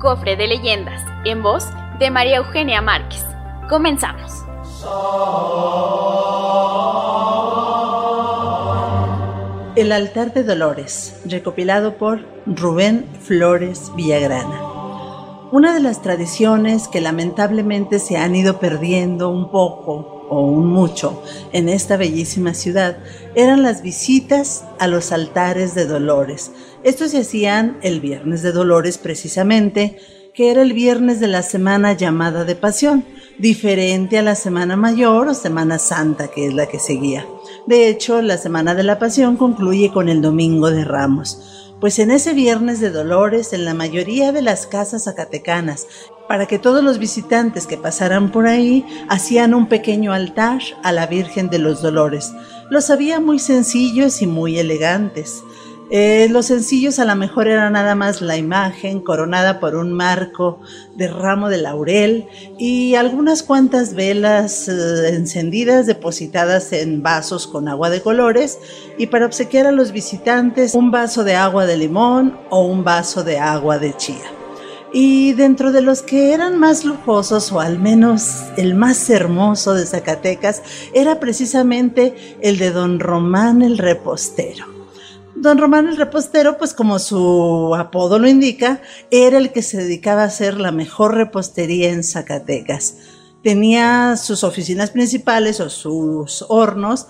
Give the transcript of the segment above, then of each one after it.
Cofre de Leyendas, en voz de María Eugenia Márquez. Comenzamos. El altar de Dolores, recopilado por Rubén Flores Villagrana. Una de las tradiciones que lamentablemente se han ido perdiendo un poco o un mucho en esta bellísima ciudad eran las visitas a los altares de Dolores. Estos se hacían el viernes de Dolores precisamente, que era el viernes de la semana llamada de Pasión, diferente a la Semana Mayor o Semana Santa, que es la que seguía. De hecho, la Semana de la Pasión concluye con el Domingo de Ramos pues en ese viernes de dolores en la mayoría de las casas zacatecanas, para que todos los visitantes que pasaran por ahí hacían un pequeño altar a la Virgen de los Dolores. Los había muy sencillos y muy elegantes. Eh, los sencillos a lo mejor era nada más la imagen coronada por un marco de ramo de laurel y algunas cuantas velas eh, encendidas depositadas en vasos con agua de colores y para obsequiar a los visitantes un vaso de agua de limón o un vaso de agua de chía. Y dentro de los que eran más lujosos, o al menos el más hermoso de Zacatecas, era precisamente el de don Román el Repostero. Don Román el Repostero, pues como su apodo lo indica, era el que se dedicaba a hacer la mejor repostería en Zacatecas. Tenía sus oficinas principales o sus hornos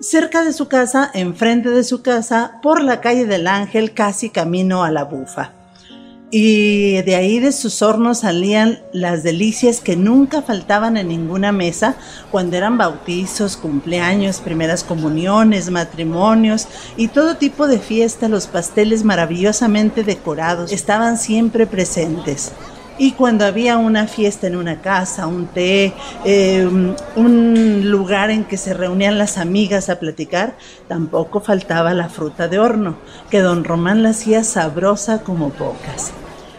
cerca de su casa, enfrente de su casa, por la calle del Ángel, casi camino a la bufa. Y de ahí de sus hornos salían las delicias que nunca faltaban en ninguna mesa cuando eran bautizos, cumpleaños, primeras comuniones, matrimonios y todo tipo de fiesta. Los pasteles maravillosamente decorados estaban siempre presentes. Y cuando había una fiesta en una casa, un té, eh, un lugar en que se reunían las amigas a platicar, tampoco faltaba la fruta de horno, que don Román la hacía sabrosa como pocas.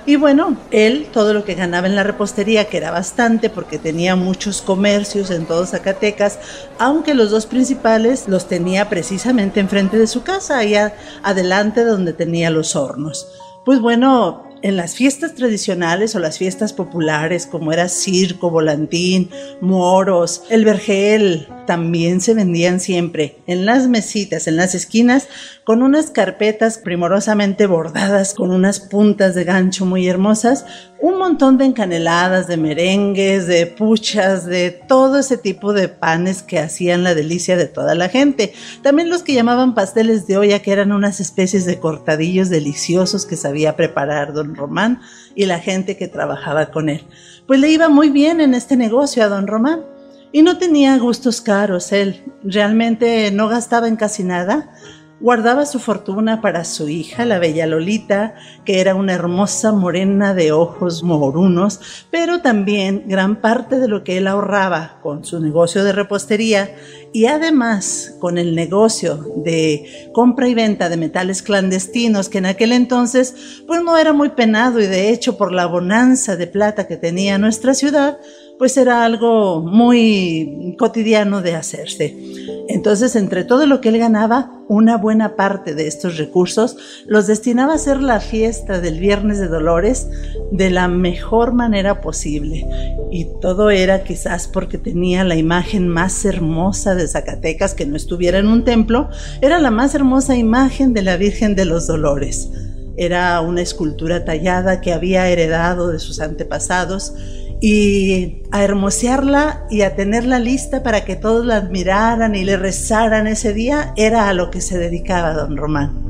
Y bueno, él todo lo que ganaba en la repostería, que era bastante porque tenía muchos comercios en todo Zacatecas, aunque los dos principales los tenía precisamente enfrente de su casa, allá adelante donde tenía los hornos. Pues bueno, en las fiestas tradicionales o las fiestas populares, como era circo, volantín, moros, el vergel, también se vendían siempre en las mesitas, en las esquinas, con unas carpetas primorosamente bordadas con unas puntas de gancho muy hermosas, un montón de encaneladas, de merengues, de puchas, de todo ese tipo de panes que hacían la delicia de toda la gente. También los que llamaban pasteles de olla, que eran unas especies de cortadillos deliciosos que sabía preparar Román y la gente que trabajaba con él. Pues le iba muy bien en este negocio a don Román. Y no tenía gustos caros él, realmente no gastaba en casi nada, Guardaba su fortuna para su hija, la bella Lolita, que era una hermosa morena de ojos morunos, pero también gran parte de lo que él ahorraba con su negocio de repostería y además con el negocio de compra y venta de metales clandestinos, que en aquel entonces pues no era muy penado y de hecho por la bonanza de plata que tenía nuestra ciudad, pues era algo muy cotidiano de hacerse. Entonces, entre todo lo que él ganaba, una buena parte de estos recursos los destinaba a hacer la fiesta del Viernes de Dolores de la mejor manera posible. Y todo era quizás porque tenía la imagen más hermosa de Zacatecas que no estuviera en un templo, era la más hermosa imagen de la Virgen de los Dolores. Era una escultura tallada que había heredado de sus antepasados y a hermosearla y a tenerla lista para que todos la admiraran y le rezaran ese día, era a lo que se dedicaba don Román.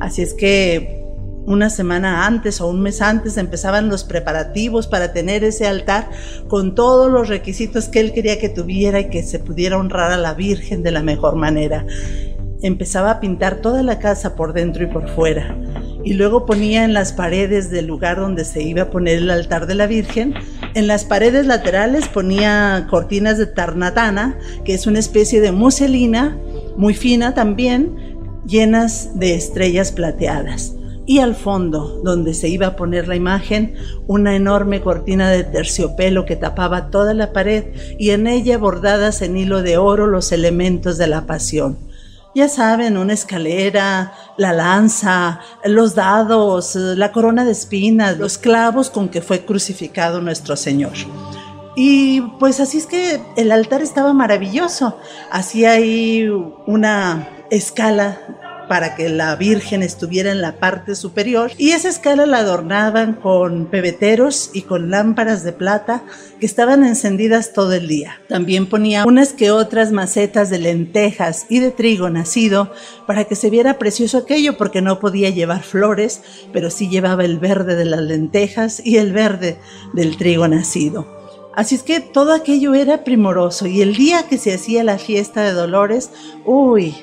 Así es que una semana antes o un mes antes empezaban los preparativos para tener ese altar con todos los requisitos que él quería que tuviera y que se pudiera honrar a la Virgen de la mejor manera. Empezaba a pintar toda la casa por dentro y por fuera y luego ponía en las paredes del lugar donde se iba a poner el altar de la Virgen, en las paredes laterales ponía cortinas de tarnatana, que es una especie de muselina muy fina también, llenas de estrellas plateadas y al fondo, donde se iba a poner la imagen, una enorme cortina de terciopelo que tapaba toda la pared y en ella bordadas en hilo de oro los elementos de la pasión. Ya saben, una escalera, la lanza, los dados, la corona de espinas, los clavos con que fue crucificado nuestro Señor. Y pues así es que el altar estaba maravilloso. Así hay una escala para que la Virgen estuviera en la parte superior y esa escala la adornaban con pebeteros y con lámparas de plata que estaban encendidas todo el día. También ponía unas que otras macetas de lentejas y de trigo nacido para que se viera precioso aquello porque no podía llevar flores, pero sí llevaba el verde de las lentejas y el verde del trigo nacido. Así es que todo aquello era primoroso y el día que se hacía la fiesta de Dolores, uy,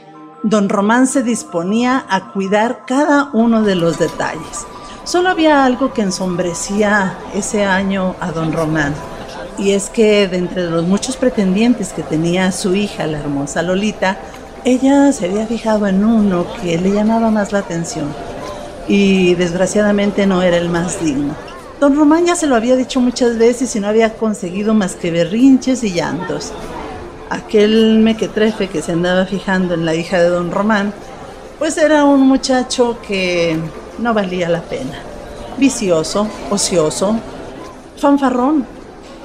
don Román se disponía a cuidar cada uno de los detalles. Solo había algo que ensombrecía ese año a don Román, y es que de entre los muchos pretendientes que tenía su hija, la hermosa Lolita, ella se había fijado en uno que le llamaba más la atención, y desgraciadamente no era el más digno. Don Román ya se lo había dicho muchas veces y no había conseguido más que berrinches y llantos aquel mequetrefe que se andaba fijando en la hija de don Román, pues era un muchacho que no valía la pena. Vicioso, ocioso, fanfarrón,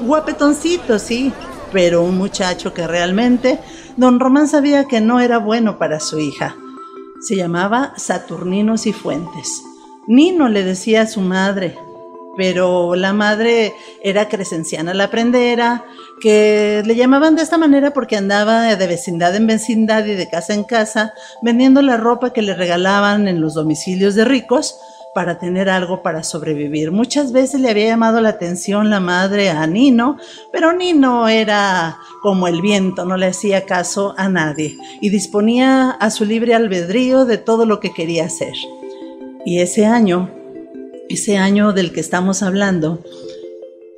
guapetoncito, sí, pero un muchacho que realmente don Román sabía que no era bueno para su hija. Se llamaba Saturnino Cifuentes. Nino le decía a su madre, pero la madre era crescenciana la prendera, que le llamaban de esta manera porque andaba de vecindad en vecindad y de casa en casa vendiendo la ropa que le regalaban en los domicilios de ricos para tener algo para sobrevivir. Muchas veces le había llamado la atención la madre a Nino, pero Nino era como el viento, no le hacía caso a nadie y disponía a su libre albedrío de todo lo que quería hacer. Y ese año ese año del que estamos hablando,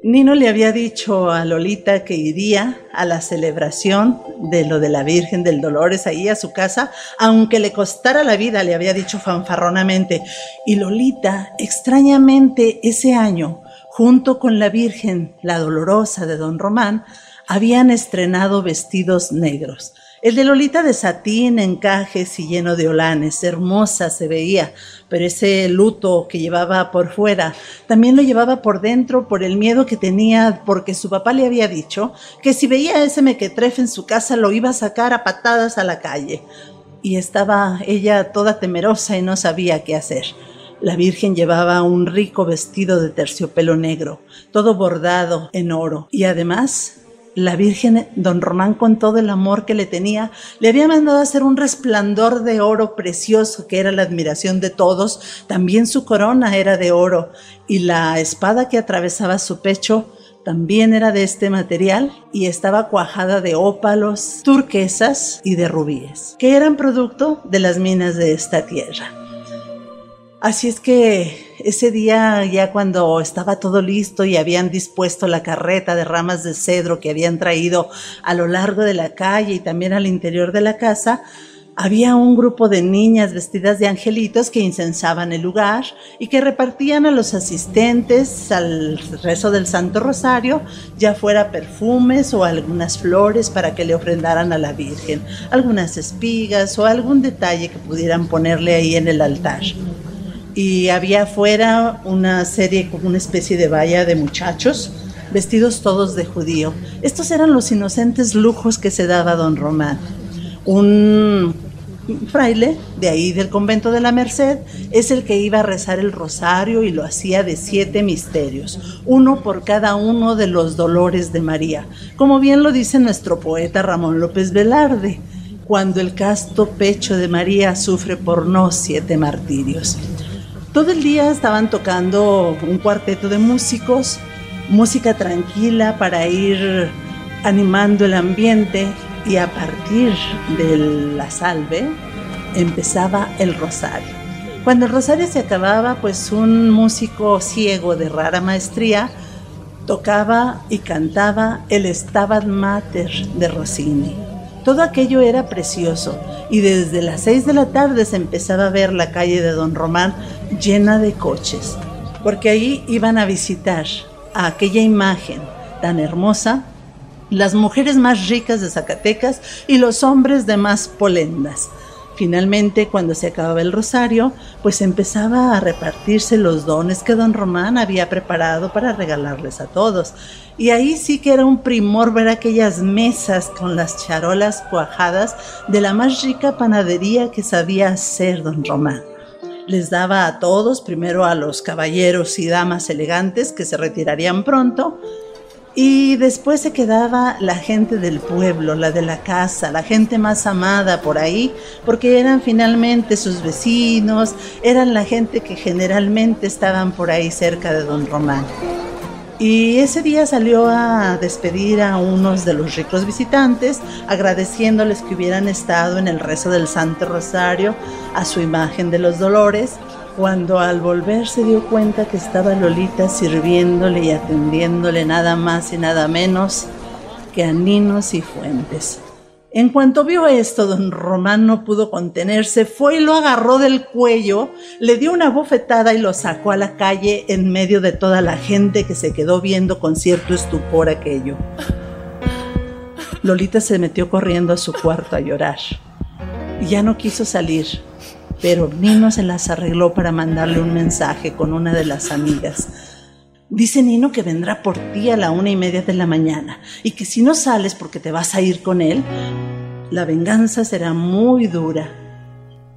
Nino le había dicho a Lolita que iría a la celebración de lo de la Virgen del Dolores ahí a su casa, aunque le costara la vida, le había dicho fanfarronamente. Y Lolita, extrañamente, ese año, junto con la Virgen, la Dolorosa de Don Román, habían estrenado vestidos negros. El de Lolita de satín, encajes y lleno de olanes, hermosa se veía, pero ese luto que llevaba por fuera también lo llevaba por dentro por el miedo que tenía porque su papá le había dicho que si veía ese mequetrefe en su casa lo iba a sacar a patadas a la calle. Y estaba ella toda temerosa y no sabía qué hacer. La Virgen llevaba un rico vestido de terciopelo negro, todo bordado en oro, y además la Virgen, don Román, con todo el amor que le tenía, le había mandado hacer un resplandor de oro precioso que era la admiración de todos. También su corona era de oro y la espada que atravesaba su pecho también era de este material y estaba cuajada de ópalos, turquesas y de rubíes, que eran producto de las minas de esta tierra. Así es que ese día ya cuando estaba todo listo y habían dispuesto la carreta de ramas de cedro que habían traído a lo largo de la calle y también al interior de la casa, había un grupo de niñas vestidas de angelitos que incensaban el lugar y que repartían a los asistentes al rezo del Santo Rosario, ya fuera perfumes o algunas flores para que le ofrendaran a la Virgen, algunas espigas o algún detalle que pudieran ponerle ahí en el altar y había afuera una serie, como una especie de valla de muchachos, vestidos todos de judío. Estos eran los inocentes lujos que se daba don Román. Un fraile de ahí del convento de la Merced es el que iba a rezar el rosario y lo hacía de siete misterios, uno por cada uno de los dolores de María, como bien lo dice nuestro poeta Ramón López Velarde, cuando el casto pecho de María sufre por no siete martirios. Todo el día estaban tocando un cuarteto de músicos, música tranquila para ir animando el ambiente y a partir de la salve empezaba el rosario. Cuando el rosario se acababa, pues un músico ciego de rara maestría tocaba y cantaba el Stabat Mater de Rossini. Todo aquello era precioso y desde las seis de la tarde se empezaba a ver la calle de Don Román llena de coches, porque ahí iban a visitar a aquella imagen tan hermosa las mujeres más ricas de Zacatecas y los hombres de más polendas. Finalmente, cuando se acababa el rosario, pues empezaba a repartirse los dones que don Román había preparado para regalarles a todos. Y ahí sí que era un primor ver aquellas mesas con las charolas cuajadas de la más rica panadería que sabía hacer don Román. Les daba a todos, primero a los caballeros y damas elegantes que se retirarían pronto, y después se quedaba la gente del pueblo, la de la casa, la gente más amada por ahí, porque eran finalmente sus vecinos, eran la gente que generalmente estaban por ahí cerca de don Román. Y ese día salió a despedir a unos de los ricos visitantes, agradeciéndoles que hubieran estado en el rezo del Santo Rosario a su imagen de los dolores cuando al volver se dio cuenta que estaba Lolita sirviéndole y atendiéndole nada más y nada menos que a Ninos y Fuentes. En cuanto vio esto, don Román no pudo contenerse, fue y lo agarró del cuello, le dio una bofetada y lo sacó a la calle en medio de toda la gente que se quedó viendo con cierto estupor aquello. Lolita se metió corriendo a su cuarto a llorar ya no quiso salir pero Nino se las arregló para mandarle un mensaje con una de las amigas. Dice Nino que vendrá por ti a la una y media de la mañana y que si no sales porque te vas a ir con él, la venganza será muy dura.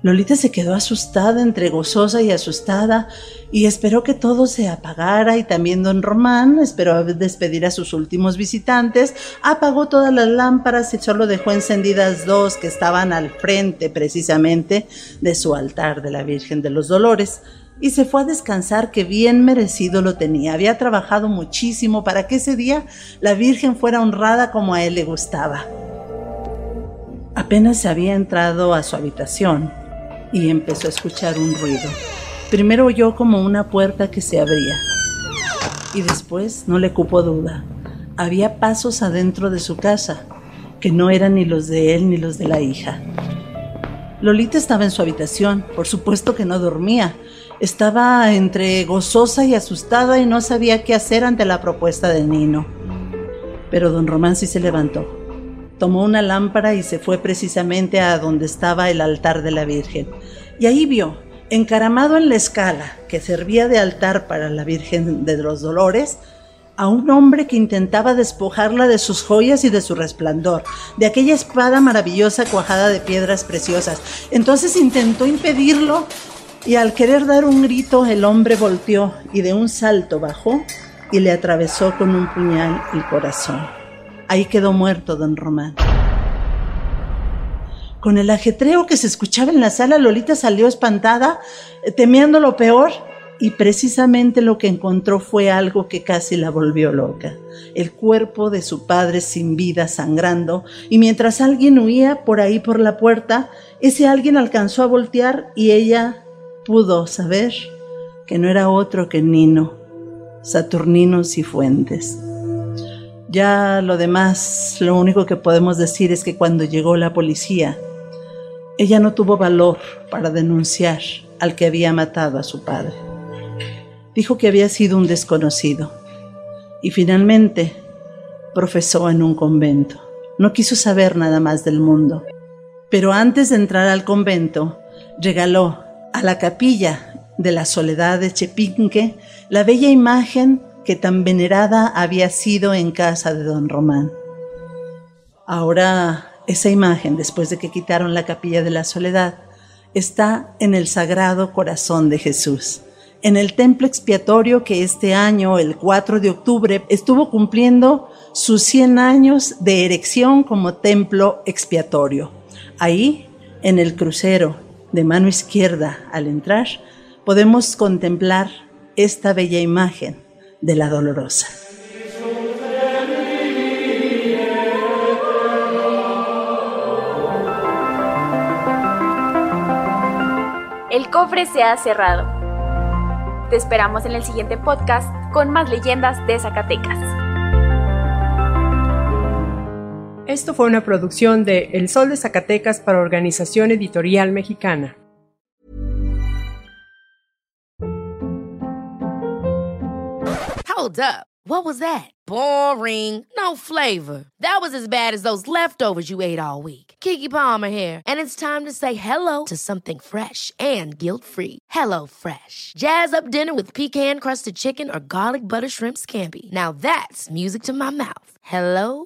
Lolita se quedó asustada, entre gozosa y asustada, y esperó que todo se apagara y también don Román esperó despedir a sus últimos visitantes, apagó todas las lámparas y solo dejó encendidas dos que estaban al frente precisamente de su altar de la Virgen de los Dolores, y se fue a descansar que bien merecido lo tenía. Había trabajado muchísimo para que ese día la Virgen fuera honrada como a él le gustaba. Apenas se había entrado a su habitación y empezó a escuchar un ruido. Primero oyó como una puerta que se abría y después no le cupo duda. Había pasos adentro de su casa que no eran ni los de él ni los de la hija. Lolita estaba en su habitación, por supuesto que no dormía. Estaba entre gozosa y asustada y no sabía qué hacer ante la propuesta de Nino. Pero don Román sí se levantó tomó una lámpara y se fue precisamente a donde estaba el altar de la Virgen. Y ahí vio, encaramado en la escala que servía de altar para la Virgen de los Dolores, a un hombre que intentaba despojarla de sus joyas y de su resplandor, de aquella espada maravillosa cuajada de piedras preciosas. Entonces intentó impedirlo y al querer dar un grito el hombre volteó y de un salto bajó y le atravesó con un puñal el corazón. Ahí quedó muerto don Román. Con el ajetreo que se escuchaba en la sala, Lolita salió espantada, eh, temiendo lo peor, y precisamente lo que encontró fue algo que casi la volvió loca. El cuerpo de su padre sin vida sangrando, y mientras alguien huía por ahí por la puerta, ese alguien alcanzó a voltear y ella pudo saber que no era otro que Nino, Saturnino Cifuentes. Ya lo demás, lo único que podemos decir es que cuando llegó la policía, ella no tuvo valor para denunciar al que había matado a su padre. Dijo que había sido un desconocido y finalmente profesó en un convento. No quiso saber nada más del mundo. Pero antes de entrar al convento, regaló a la capilla de la Soledad de Chepinque la bella imagen que tan venerada había sido en casa de don Román. Ahora esa imagen, después de que quitaron la capilla de la soledad, está en el Sagrado Corazón de Jesús, en el templo expiatorio que este año, el 4 de octubre, estuvo cumpliendo sus 100 años de erección como templo expiatorio. Ahí, en el crucero, de mano izquierda al entrar, podemos contemplar esta bella imagen de la dolorosa. El cofre se ha cerrado. Te esperamos en el siguiente podcast con más leyendas de Zacatecas. Esto fue una producción de El Sol de Zacatecas para Organización Editorial Mexicana. Hold up. What was that? Boring. No flavor. That was as bad as those leftovers you ate all week. Kiki Palmer here, and it's time to say hello to something fresh and guilt-free. Hello Fresh. Jazz up dinner with pecan-crusted chicken or garlic butter shrimp scampi. Now that's music to my mouth. Hello